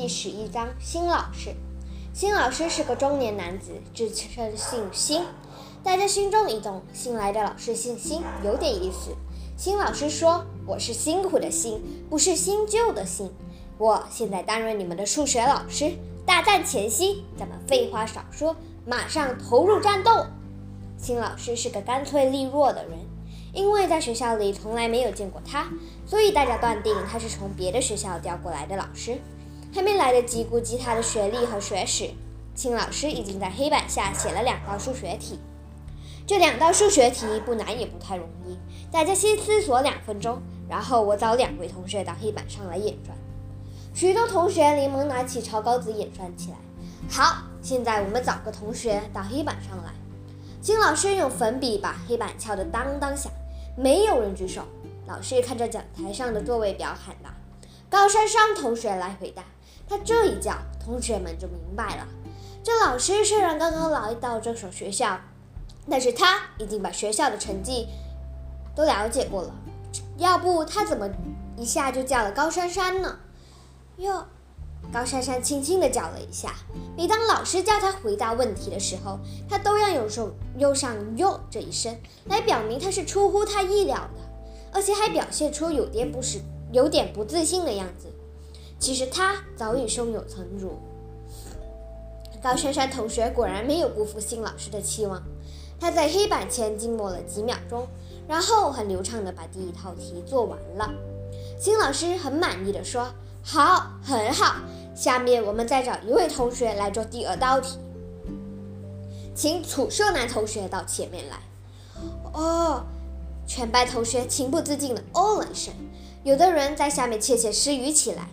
第十一章：新老师。新老师是个中年男子，自称姓辛。大家心中一动，新来的老师姓辛，有点意思。新老师说：“我是辛苦的辛，不是新旧的新。我现在担任你们的数学老师。大战前夕，咱们废话少说，马上投入战斗。”新老师是个干脆利落的人，因为在学校里从来没有见过他，所以大家断定他是从别的学校调过来的老师。还没来得及估计他的学历和学识，辛老师已经在黑板下写了两道数学题。这两道数学题不难也不太容易，大家先思索两分钟，然后我找两位同学到黑板上来演算。许多同学连忙拿起草稿纸演算起来。好，现在我们找个同学到黑板上来。金老师用粉笔把黑板敲得当当响，没有人举手。老师看着讲台上的座位表喊道：“高珊珊同学来回答。”他这一叫，同学们就明白了。这老师虽然刚刚来到这所学校。但是他已经把学校的成绩都了解过了，要不他怎么一下就叫了高珊珊呢？哟，高珊珊轻轻地叫了一下。每当老师叫他回答问题的时候，他都要用手用上“哟”这一声，来表明他是出乎他意料的，而且还表现出有点不是有点不自信的样子。其实他早已胸有成竹。高珊珊同学果然没有辜负新老师的期望。他在黑板前静默了几秒钟，然后很流畅地把第一套题做完了。新老师很满意地说：“好，很好。下面我们再找一位同学来做第二道题，请楚秀楠同学到前面来。”哦，全班同学情不自禁地哦了一声，有的人在下面窃窃私语起来。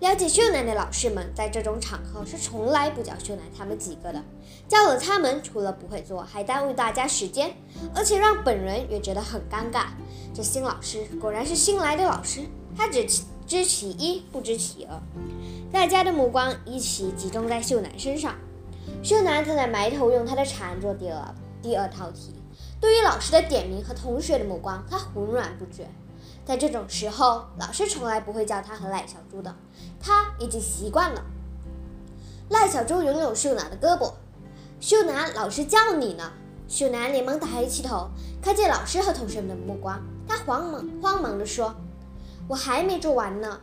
了解秀楠的老师们，在这种场合是从来不叫秀楠他们几个的。叫了他们，除了不会做，还耽误大家时间，而且让本人也觉得很尴尬。这新老师果然是新来的老师，他只知其一，不知其二。大家的目光一起集中在秀楠身上。秀楠正在埋头用他的铲做第二第二套题。对于老师的点名和同学的目光，他浑然不觉。在这种时候，老师从来不会叫他和赖小猪的，他已经习惯了。赖小猪拥有秀楠的胳膊，秀楠，老师叫你呢。秀楠连忙抬起头，看见老师和同学们的目光，他慌忙慌忙地说：“我还没做完呢。”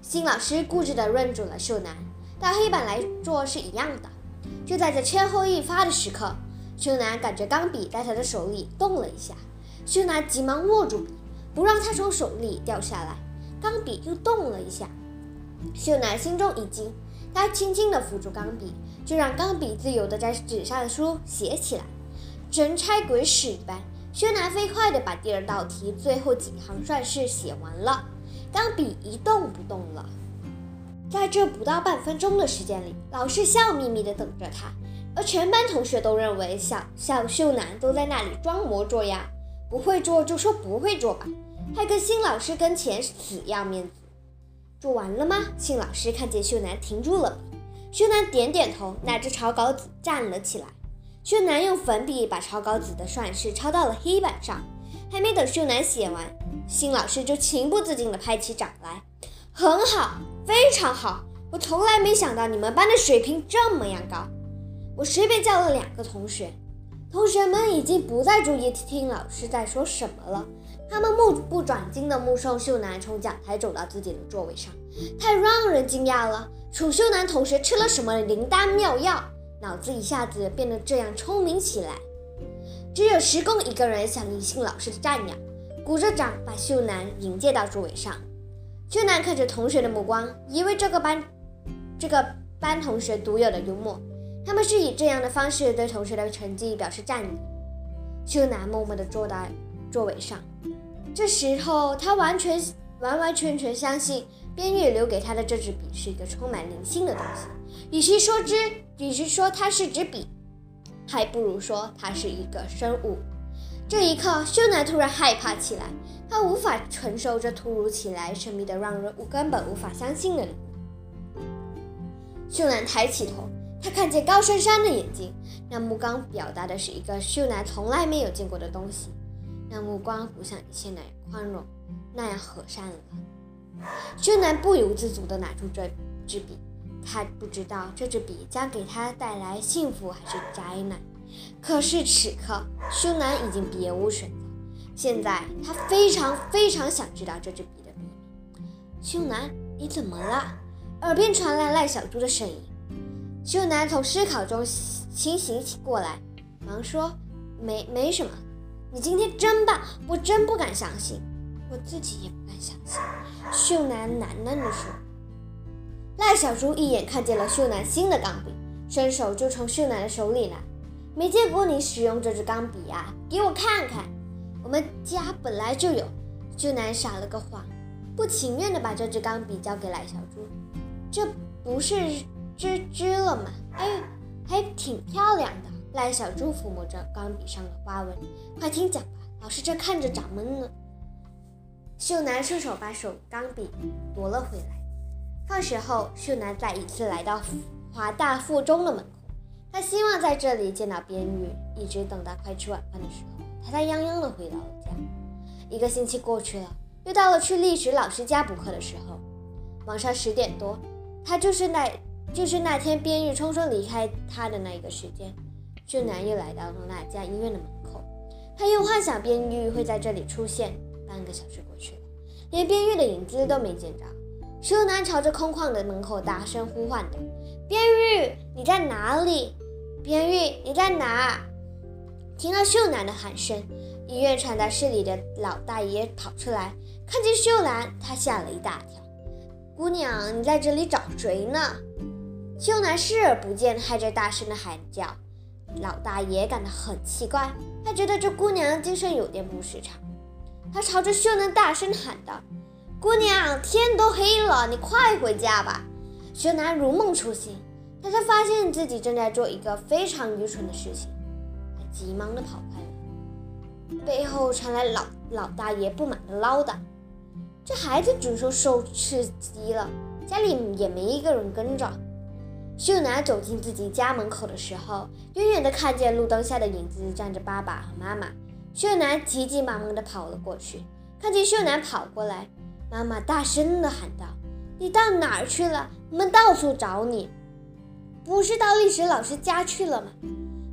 新老师固执地认准了秀楠，到黑板来做是一样的。就在这千后一发的时刻，秀楠感觉钢笔在他的手里动了一下，秀楠急忙握住。不让他从手里掉下来，钢笔又动了一下。秀楠心中一惊，他轻轻地扶住钢笔，就让钢笔自由地在纸上的书写起来，神差鬼使一般。秀楠飞快地把第二道题最后几行算式写完了，钢笔一动不动了。在这不到半分钟的时间里，老师笑眯眯地等着他，而全班同学都认为小小秀楠都在那里装模作样。不会做就说不会做吧，还跟新老师跟前死要面子。做完了吗？新老师看见秀男停住了笔，秀男点点头，拿着草稿纸站了起来。秀男用粉笔把草稿纸的算式抄到了黑板上，还没等秀男写完，新老师就情不自禁地拍起掌来：“很好，非常好！我从来没想到你们班的水平这么样高。我随便叫了两个同学。”同学们已经不再注意听老师在说什么了，他们目不转睛地目送秀男从讲台走到自己的座位上。太让人惊讶了！楚秀男同学吃了什么灵丹妙药，脑子一下子变得这样聪明起来？只有石工一个人响应新老师的赞扬，鼓着掌把秀男迎接到座位上。秀男看着同学的目光，以为这个班这个班同学独有的幽默。他们是以这样的方式对同学的成绩表示赞誉。秀男默默地坐在座位上，这时候他完全完完全全相信边月留给他的这支笔是一个充满灵性的东西。与其说之，与其说它是支笔，还不如说它是一个生物。这一刻，秀男突然害怕起来，他无法承受这突如其来、神秘的、让人根本无法相信的礼物。秀男抬起头。他看见高珊珊的眼睛，那目光表达的是一个秀男从来没有见过的东西。那目光不像以前那样宽容，那样和善了。秀楠不由自主地拿出这支笔，他不知道这支笔将给他带来幸福还是灾难。可是此刻，秀男已经别无选择。现在他非常非常想知道这支笔的秘密。秀男，你怎么了？耳边传来赖小猪的声音。秀男从思考中清醒起过来，忙说：“没没什么。你今天真棒，我真不敢相信，我自己也不敢相信。”秀男喃喃地说。赖小猪一眼看见了秀男新的钢笔，伸手就从秀男的手里拿。没见过你使用这支钢笔呀，给我看看。我们家本来就有。秀男撒了个谎，不情愿地把这支钢笔交给赖小猪。这不是吱吱了吗？哎，还挺漂亮的。赖小猪抚摸着钢笔上的花纹，快听讲吧，老师这看着长闷呢。秀男顺手把手钢笔夺了回来。放学后，秀男再一次来到华大附中的门口，他希望在这里见到边玉，一直等到快吃晚饭的时候。他才泱泱地回到了家。一个星期过去了，又到了去历史老师家补课的时候。晚上十点多，他就是那，就是那天边玉匆匆离开他的那一个时间。秀男又来到了那家医院的门口，他又幻想边玉会在这里出现。半个小时过去了，连边玉的影子都没见着。秀男朝着空旷的门口大声呼唤着：“边玉，你在哪里？边玉，你在哪？”听到秀男的喊声，医院传达室里的老大爷跑出来，看见秀男，他吓了一大跳。姑娘，你在这里找谁呢？秀男视而不见，还在大声的喊叫。老大爷感到很奇怪，他觉得这姑娘精神有点不正常。他朝着秀男大声喊道：“姑娘，天都黑了，你快回家吧。”秀男如梦初醒，他才发现自己正在做一个非常愚蠢的事情。他急忙的跑开了，背后传来老老大爷不满的唠叨：“这孩子准说受刺激了，家里也没一个人跟着。”秀男走进自己家门口的时候，远远的看见路灯下的影子站着爸爸和妈妈。秀男急急忙忙的跑了过去，看见秀男跑过来，妈妈大声的喊道：“你到哪儿去了？我们到处找你，不是到历史老师家去了吗？”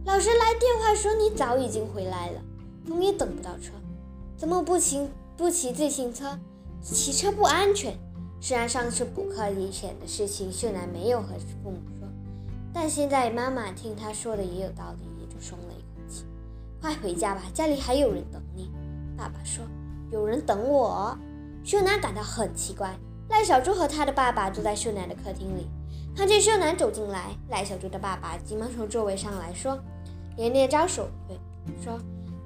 老师来电话说你早已经回来了，我们也等不到车，怎么不骑不骑自行车？骑车不安全。虽然上次补课危险的事情秀男没有和父母，但现在妈妈听他说的也有道理，也就松了一口气。快回家吧，家里还有人等你。爸爸说有人等我。秀男感到很奇怪。赖小猪和他的爸爸坐在秀男的客厅里，看见秀男走进来，赖小猪的爸爸急忙从座位上来说。连连招手，对说：“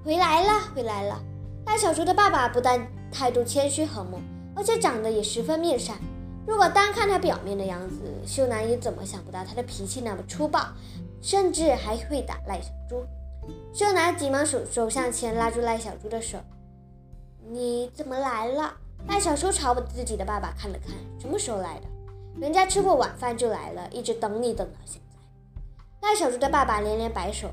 回来了，回来了。”赖小猪的爸爸不但态度谦虚和睦，而且长得也十分面善。如果单看他表面的样子，秀男也怎么想不到他的脾气那么粗暴，甚至还会打赖小猪。秀男急忙手走向前，拉住赖小猪的手：“你怎么来了？”赖小猪朝自己的爸爸看了看：“什么时候来的？人家吃过晚饭就来了，一直等你等到现在。”赖小猪的爸爸连连摆手。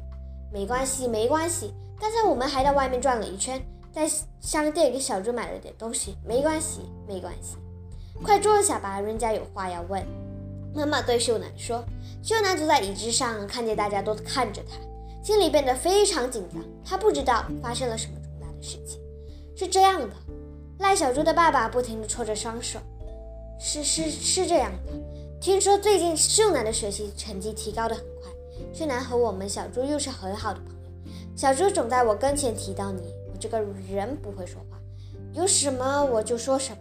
没关系，没关系。刚才我们还在外面转了一圈，在商店给小猪买了点东西。没关系，没关系。快坐下吧，人家有话要问。妈妈对秀男说。秀男坐在椅子上，看见大家都看着他，心里变得非常紧张。他不知道发生了什么重大的事情。是这样的，赖小猪的爸爸不停地搓着双手。是是是这样的，听说最近秀男的学习成绩提高得很快。秀男和我们小猪又是很好的朋友，小猪总在我跟前提到你。我这个人不会说话，有什么我就说什么。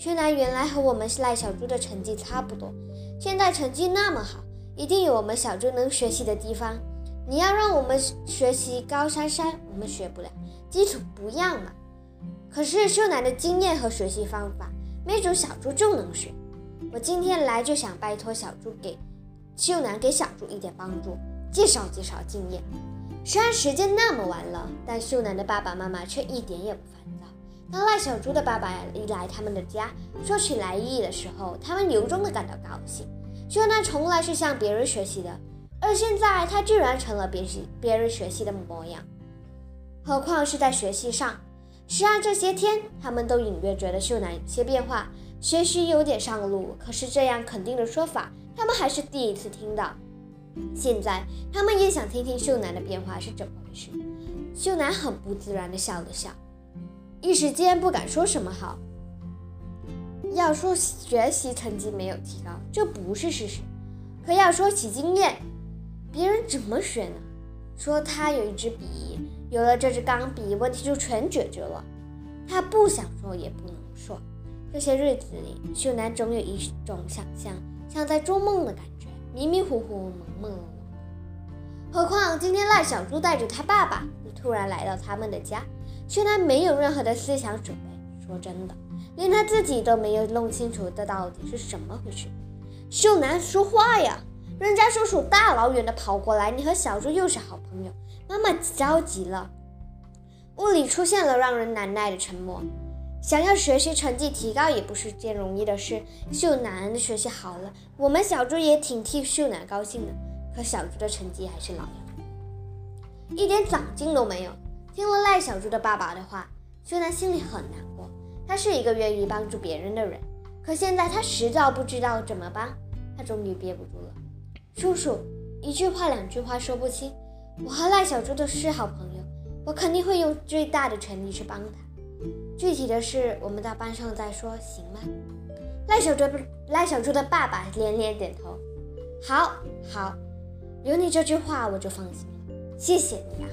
秀男原来和我们赖小猪的成绩差不多，现在成绩那么好，一定有我们小猪能学习的地方。你要让我们学习高珊珊，我们学不了，基础不一样嘛。可是秀楠的经验和学习方法，没准小猪就能学。我今天来就想拜托小猪给。秀楠给小猪一点帮助，介绍介绍经验。虽然时间那么晚了，但秀楠的爸爸妈妈却一点也不烦躁。当赖小猪的爸爸一来他们的家，说起来意的时候，他们由衷的感到高兴。秀男从来是向别人学习的，而现在他居然成了别人别人学习的模样，何况是在学习上。虽然这些天他们都隐约觉得秀男有些变化，学习有点上路，可是这样肯定的说法。他们还是第一次听到。现在他们也想听听秀男的变化是怎么回事。秀男很不自然地笑了笑，一时间不敢说什么好。要说学习成绩没有提高，这不是事实；可要说起经验，别人怎么学呢？说他有一支笔，有了这支钢笔，问题就全解决了。他不想说，也不能说。这些日子里，秀男总有一种想象，像在做梦的感觉，迷迷糊糊，朦朦胧胧。何况今天赖小猪带着他爸爸突然来到他们的家，秀男没有任何的思想准备。说真的。连他自己都没有弄清楚这到底是什么回事。秀男说话呀，人家叔叔大老远的跑过来，你和小猪又是好朋友。妈妈着急了，屋里出现了让人难耐的沉默。想要学习成绩提高也不是件容易的事。秀男学习好了，我们小猪也挺替秀男高兴的。可小猪的成绩还是老样，一点长进都没有。听了赖小猪的爸爸的话，秀男心里很难过。他是一个愿意帮助别人的人，可现在他实在不知道怎么帮。他终于憋不住了：“叔叔，一句话两句话说不清。我和赖小猪都是好朋友，我肯定会用最大的全力去帮他。具体的事我们到班上再说，行吗？”赖小猪不赖小猪的爸爸连连点头：“好，好，有你这句话我就放心了。谢谢你啊。”